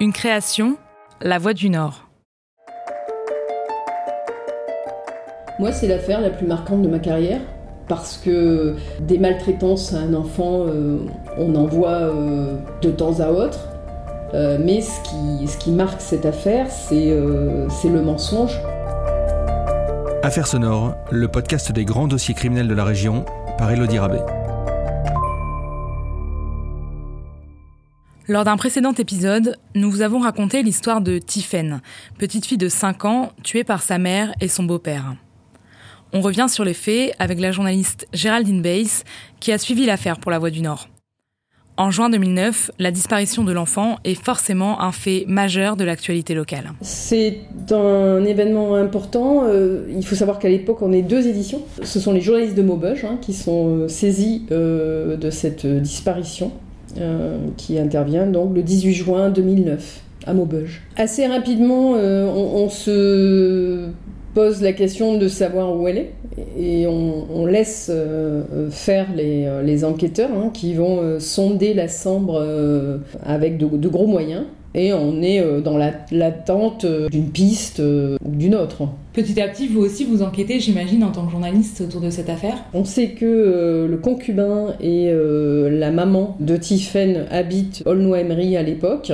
Une création, La Voix du Nord. Moi, c'est l'affaire la plus marquante de ma carrière parce que des maltraitances à un enfant, euh, on en voit euh, de temps à autre. Euh, mais ce qui, ce qui, marque cette affaire, c'est le mensonge. Affaire sonore, le podcast des grands dossiers criminels de la région, par Elodie Rabet. Lors d'un précédent épisode, nous vous avons raconté l'histoire de Tiffen, petite fille de 5 ans tuée par sa mère et son beau-père. On revient sur les faits avec la journaliste Géraldine Bays qui a suivi l'affaire pour La Voix du Nord. En juin 2009, la disparition de l'enfant est forcément un fait majeur de l'actualité locale. C'est un événement important. Euh, il faut savoir qu'à l'époque, on est deux éditions. Ce sont les journalistes de Maubeuge hein, qui sont euh, saisis euh, de cette disparition. Euh, qui intervient donc le 18 juin 2009 à Maubeuge. Assez rapidement, euh, on, se pose la question de savoir où elle est et on, laisse euh, faire les, enquêteurs hein, qui vont sonder la Sambre avec de, gros moyens et on est euh, dans l'attente euh, d'une piste euh, ou d'une autre. Petit à petit, vous aussi, vous enquêtez, j'imagine, en tant que journaliste autour de cette affaire On sait que le concubin et la maman de Tiffen habitent Aulnoy-Emery à l'époque.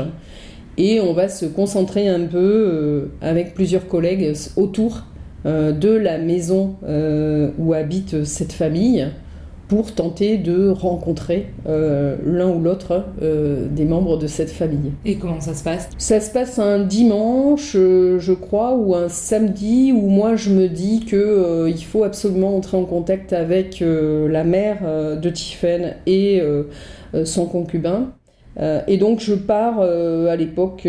Et on va se concentrer un peu avec plusieurs collègues autour de la maison où habite cette famille pour tenter de rencontrer euh, l'un ou l'autre euh, des membres de cette famille. Et comment ça se passe? Ça se passe un dimanche, euh, je crois, ou un samedi, où moi je me dis que il faut absolument entrer en contact avec la mère de Tiffen et son concubin. et donc je pars à l'époque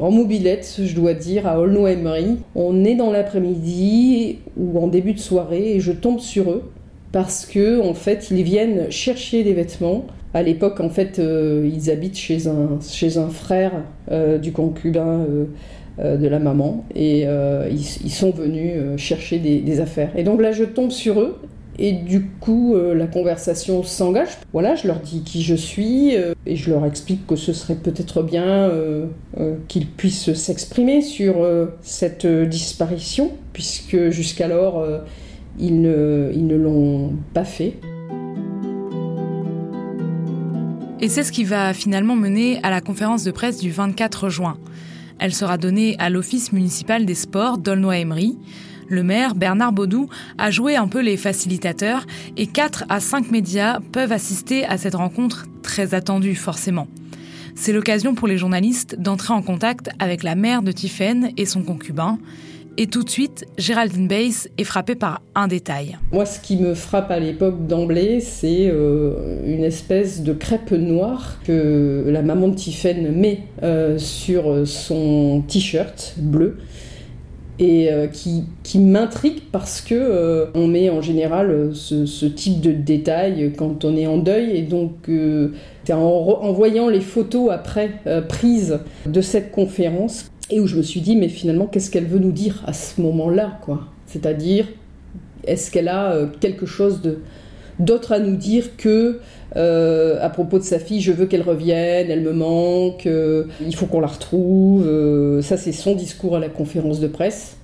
en mobilette, je dois dire, à Aulnoy-Emery. On est dans l'après-midi ou en début de soirée et je tombe sur eux parce que en fait ils viennent chercher des vêtements. À l'époque, en fait, euh, ils habitent chez un, chez un frère euh, du concubin euh, de la maman et ils, sont venus chercher des, affaires. Et donc là, je tombe sur eux et du coup, la conversation s'engage. Voilà, je leur dis qui je suis et je leur explique que ce serait peut-être bien qu'ils puissent s'exprimer sur cette disparition, puisque jusqu'alors, ils ne, l'ont pas fait. Et c'est ce qui va finalement mener à la conférence de presse du 24 juin. Elle sera donnée à l'Office municipal des sports d'Aulnoy-Emery. Le maire, Bernard Baudou, a joué un peu les facilitateurs et 4 à 5 médias peuvent assister à cette rencontre très attendue forcément. C'est l'occasion pour les journalistes d'entrer en contact avec la mère de Tiffen et son concubin. Et tout de suite, Géraldine Bays est frappée par un détail. Moi, ce qui me frappe à l'époque d'emblée, c'est euh, une espèce de crêpe noire que la maman de Tiffen met euh, sur son t-shirt bleu et euh, qui, m'intrigue parce que on met en général ce, type de détail quand on est en deuil et donc en, en, voyant les photos après prises de cette conférence et où je me suis dit, mais finalement, qu'est-ce qu'elle veut nous dire à ce moment-là, quoi? C'est-à-dire, est-ce qu'elle a euh, quelque chose d'autre à nous dire que euh, à propos de sa fille, je veux qu'elle revienne, elle me manque, euh, il faut qu'on la retrouve. ça, c'est son discours à la conférence de presse.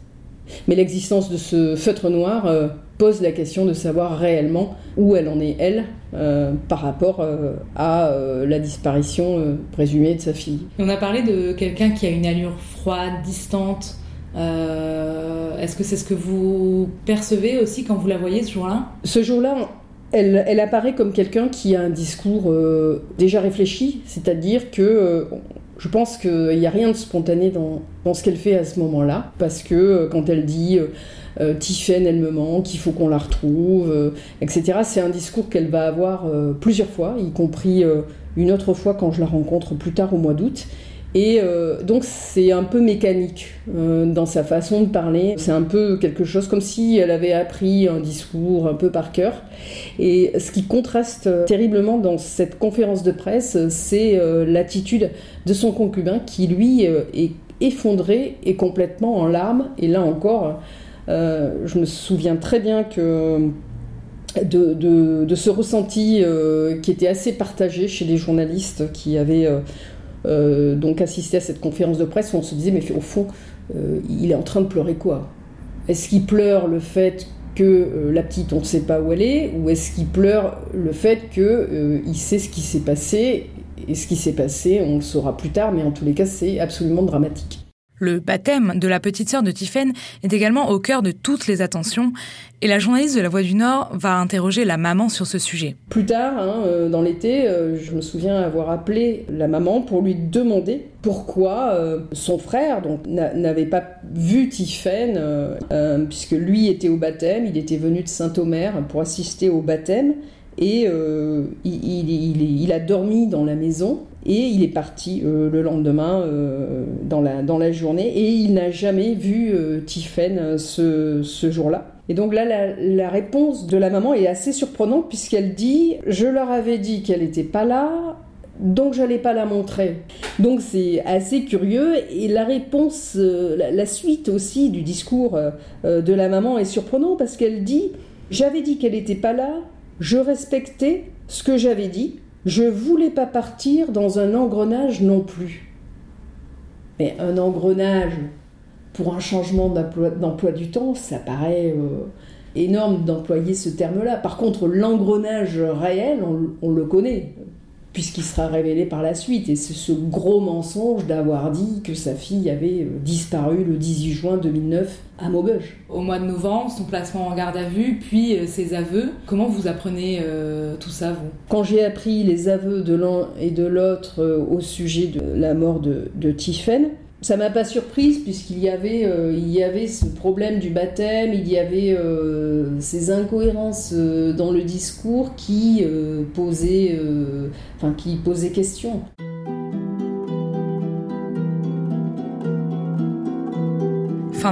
Mais l'existence de ce feutre noir pose la question de savoir réellement où elle en est, elle, euh, par rapport euh, à la disparition présumée de sa fille. On a parlé de quelqu'un qui a une allure froide, distante. Est-ce que c'est ce que vous percevez aussi quand vous la voyez ce jour-là? Ce jour-là, elle, elle, apparaît comme quelqu'un qui a un discours déjà réfléchi, c'est-à-dire que je pense qu'il n'y a rien de spontané dans, ce qu'elle fait à ce moment-là, parce que euh, quand elle dit euh, euh elle me manque, il faut qu'on la retrouve, euh, etc., c'est un discours qu'elle va avoir plusieurs fois, y compris une autre fois quand je la rencontre plus tard au mois d'août. Et euh, donc c'est un peu mécanique euh, dans sa façon de parler. C'est un peu quelque chose comme si elle avait appris un discours un peu par cœur. Et ce qui contraste terriblement dans cette conférence de presse, c'est euh, l'attitude de son concubin qui lui est effondré et complètement en larmes. Et là encore, je me souviens très bien que de, ce ressenti qui était assez partagé chez les journalistes qui avaient donc assister à cette conférence de presse où on se disait mais au fond il est en train de pleurer quoi? Est-ce qu'il pleure le fait que la petite on ne sait pas où elle est? Ou est-ce qu'il pleure le fait qu'il il sait ce qui s'est passé? Et ce qui s'est passé on le saura plus tard mais en tous les cas c'est absolument dramatique. Le baptême de la petite sœur de Tiphaine est également au cœur de toutes les attentions et la journaliste de La Voix du Nord va interroger la maman sur ce sujet. Plus tard, hein, euh, dans l'été, euh, je me souviens avoir appelé la maman pour lui demander pourquoi euh, son frère n'avait pas vu Tiphaine, puisque lui était au baptême, il était venu de Saint-Omer pour assister au baptême et il, a dormi dans la maison et il est parti euh, le lendemain euh, dans, la, dans la journée et il n'a jamais vu euh, Tiphaine ce, ce jour-là. Et donc là, la, réponse de la maman est assez surprenante puisqu'elle dit Je leur avais dit qu'elle n'était pas là, donc j'allais pas la montrer. Donc c'est assez curieux et la réponse, la, suite aussi du discours de la maman est surprenante parce qu'elle dit J'avais dit qu'elle n'était pas là, je respectais ce que j'avais dit, je voulais pas partir dans un engrenage non plus. Mais un engrenage pour un changement d'emploi du temps, ça paraît euh, énorme d'employer ce terme-là. Par contre, l'engrenage réel, on, le connaît puisqu'il sera révélé par la suite. Et c'est ce gros mensonge d'avoir dit que sa fille avait euh, disparu le 18 juin 2009 à Maubeuge. Au mois de novembre, son placement en garde à vue, puis euh, ses aveux. Comment vous apprenez euh, tout ça, vous? Quand j'ai appris les aveux de l'un et de l'autre au sujet de la mort de, de Tiphaine, ça m'a pas surprise puisqu'il y avait euh, il y avait ce problème du baptême, il y avait euh, ces incohérences euh, dans le discours qui posaient enfin qui posaient question.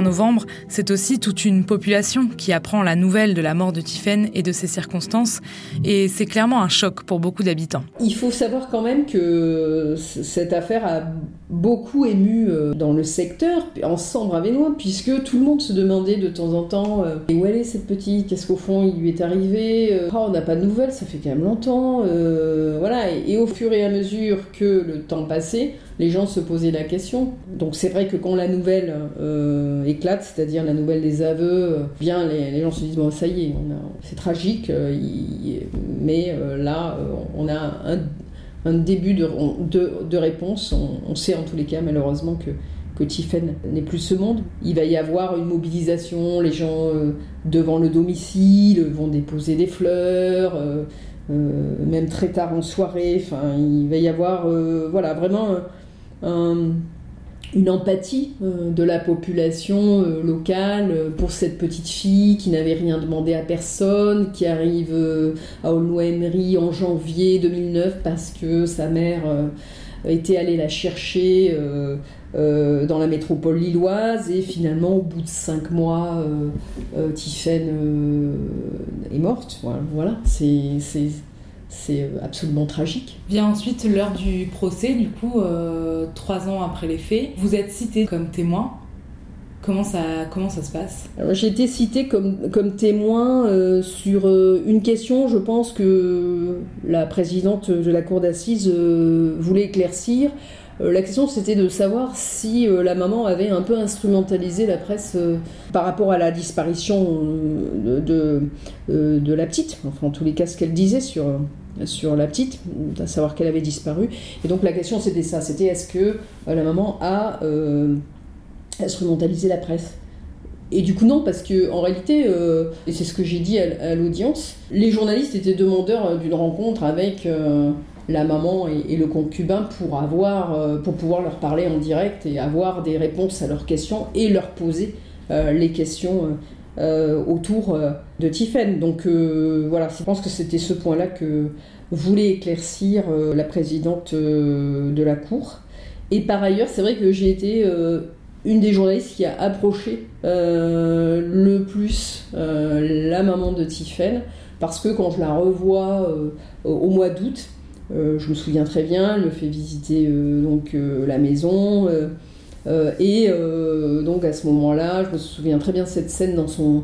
Novembre, c'est aussi toute une population qui apprend la nouvelle de la mort de Tiphaine et de ses circonstances, et c'est clairement un choc pour beaucoup d'habitants. Il faut savoir quand même que cette affaire a beaucoup ému euh, dans le secteur, en Sambre-Avesnois, puisque tout le monde se demandait de temps en temps euh, où elle est cette petite, qu'est-ce qu'au fond il lui est arrivé, euh, oh, on n'a pas de nouvelles, ça fait quand même longtemps, voilà, et, au fur et à mesure que le temps passait, les gens se posaient la question. Donc c'est vrai que quand la nouvelle éclate, c'est-à-dire la nouvelle des aveux, bien les, gens se disent bon ça y est, c'est tragique, mais là on a un début de, de, réponse. On, sait en tous les cas malheureusement que, que Tiffen n'est plus ce monde. Il va y avoir une mobilisation, les gens euh, devant le domicile vont déposer des fleurs, euh, euh, même très tard en soirée. Enfin, il va y avoir voilà, vraiment un une empathie euh, de la population euh, locale euh, pour cette petite fille qui n'avait rien demandé à personne, qui arrive à Aulnoy-Emery en janvier 2009 parce que sa mère était allée la chercher dans la métropole lilloise et finalement au bout de cinq mois, Tiffaine est morte. Voilà, c'est c'est euh, absolument tragique. Vient ensuite l'heure du procès, du coup, euh, trois ans après les faits. Vous êtes cité comme témoin. Comment ça, comment ça se passe? J'ai été cité comme, comme témoin euh, sur une question, je pense que la présidente de la cour d'assises voulait éclaircir. La question c'était de savoir si la maman avait un peu instrumentalisé la presse par rapport à la disparition de, de, la petite, enfin en tous les cas ce qu'elle disait sur, sur la petite, à savoir qu'elle avait disparu. Et donc la question c'était ça, c'était est-ce que euh, la maman a euh, instrumentalisé la presse? Et du coup non, parce que en réalité, euh, et c'est ce que j'ai dit à, l'audience, les journalistes étaient demandeurs d'une rencontre avec la maman et, le concubin pour avoir, pour pouvoir leur parler en direct et avoir des réponses à leurs questions et leur poser les questions euh, autour euh, de Tiffen. Donc euh, voilà, je pense que c'était ce point-là que voulait éclaircir la présidente de la Cour. Et par ailleurs, c'est vrai que j'ai été une des journalistes qui a approché le plus la maman de Tiffen, parce que quand je la revois au mois d'août, je me souviens très bien, elle me fait visiter donc la maison. Euh, et euh, donc à ce moment-là, je me souviens très bien de cette scène dans son,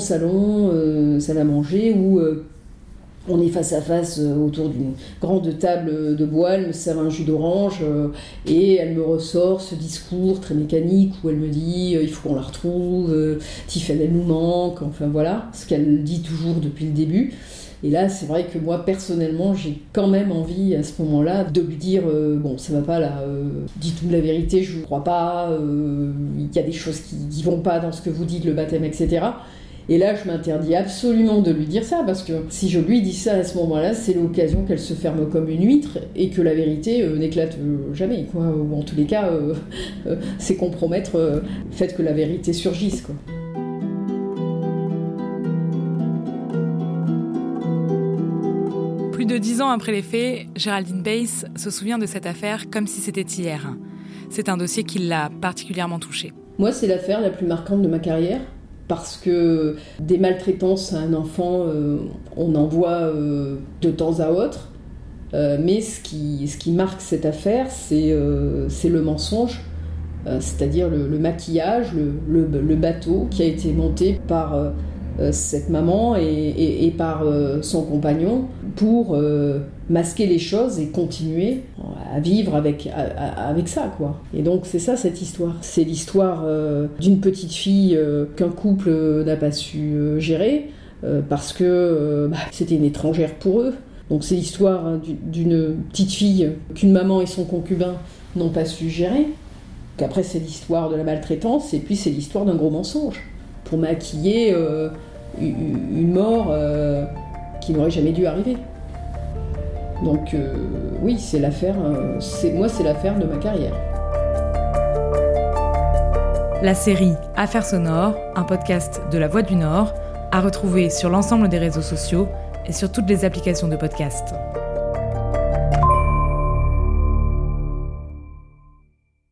salon, euh, salle à manger, où On est face à face autour d'une grande table de bois, elle me sert un jus d'orange et elle me ressort ce discours très mécanique où elle me dit il faut qu'on la retrouve, Tiffany elle nous manque, enfin voilà, ce qu'elle dit toujours depuis le début. Et là, c'est vrai que moi, personnellement, j'ai quand même envie à ce moment-là de lui dire euh, Bon, ça va pas là, euh, dites-nous la vérité, je vous crois pas, euh, il y a des choses qui, qui vont pas dans ce que vous dites, le baptême, etc. Et là, je m'interdis absolument de lui dire ça, parce que si je lui dis ça à ce moment-là, c'est l'occasion qu'elle se ferme comme une huître et que la vérité n'éclate jamais, quoi. Ou en tous les cas, c'est compromettre le fait que la vérité surgisse. De dix ans après les faits, Géraldine Bass se souvient de cette affaire comme si c'était hier. C'est un dossier qui l'a particulièrement touchée. Moi, c'est l'affaire la plus marquante de ma carrière parce que des maltraitances à un enfant, euh, on en voit euh, de temps à autre. Euh, mais ce qui, ce qui marque cette affaire, c'est le mensonge, c'est-à-dire le, maquillage, le, le, bateau qui a été monté par cette maman et, par euh, son compagnon pour euh, masquer les choses et continuer à vivre avec, avec ça quoi. Et donc c'est ça cette histoire. C'est l'histoire d'une petite fille qu'un couple n'a pas su gérer parce que bah, c'était une étrangère pour eux. Donc c'est l'histoire d'une petite fille qu'une maman et son concubin n'ont pas su gérer. Qu'après c'est l'histoire de la maltraitance et puis c'est l'histoire d'un gros mensonge pour maquiller une mort euh, qui n'aurait jamais dû arriver. Donc euh, oui, c'est l'affaire, euh, moi c'est l'affaire de ma carrière. La série Affaires sonores, un podcast de La Voix du Nord, à retrouver sur l'ensemble des réseaux sociaux et sur toutes les applications de podcast.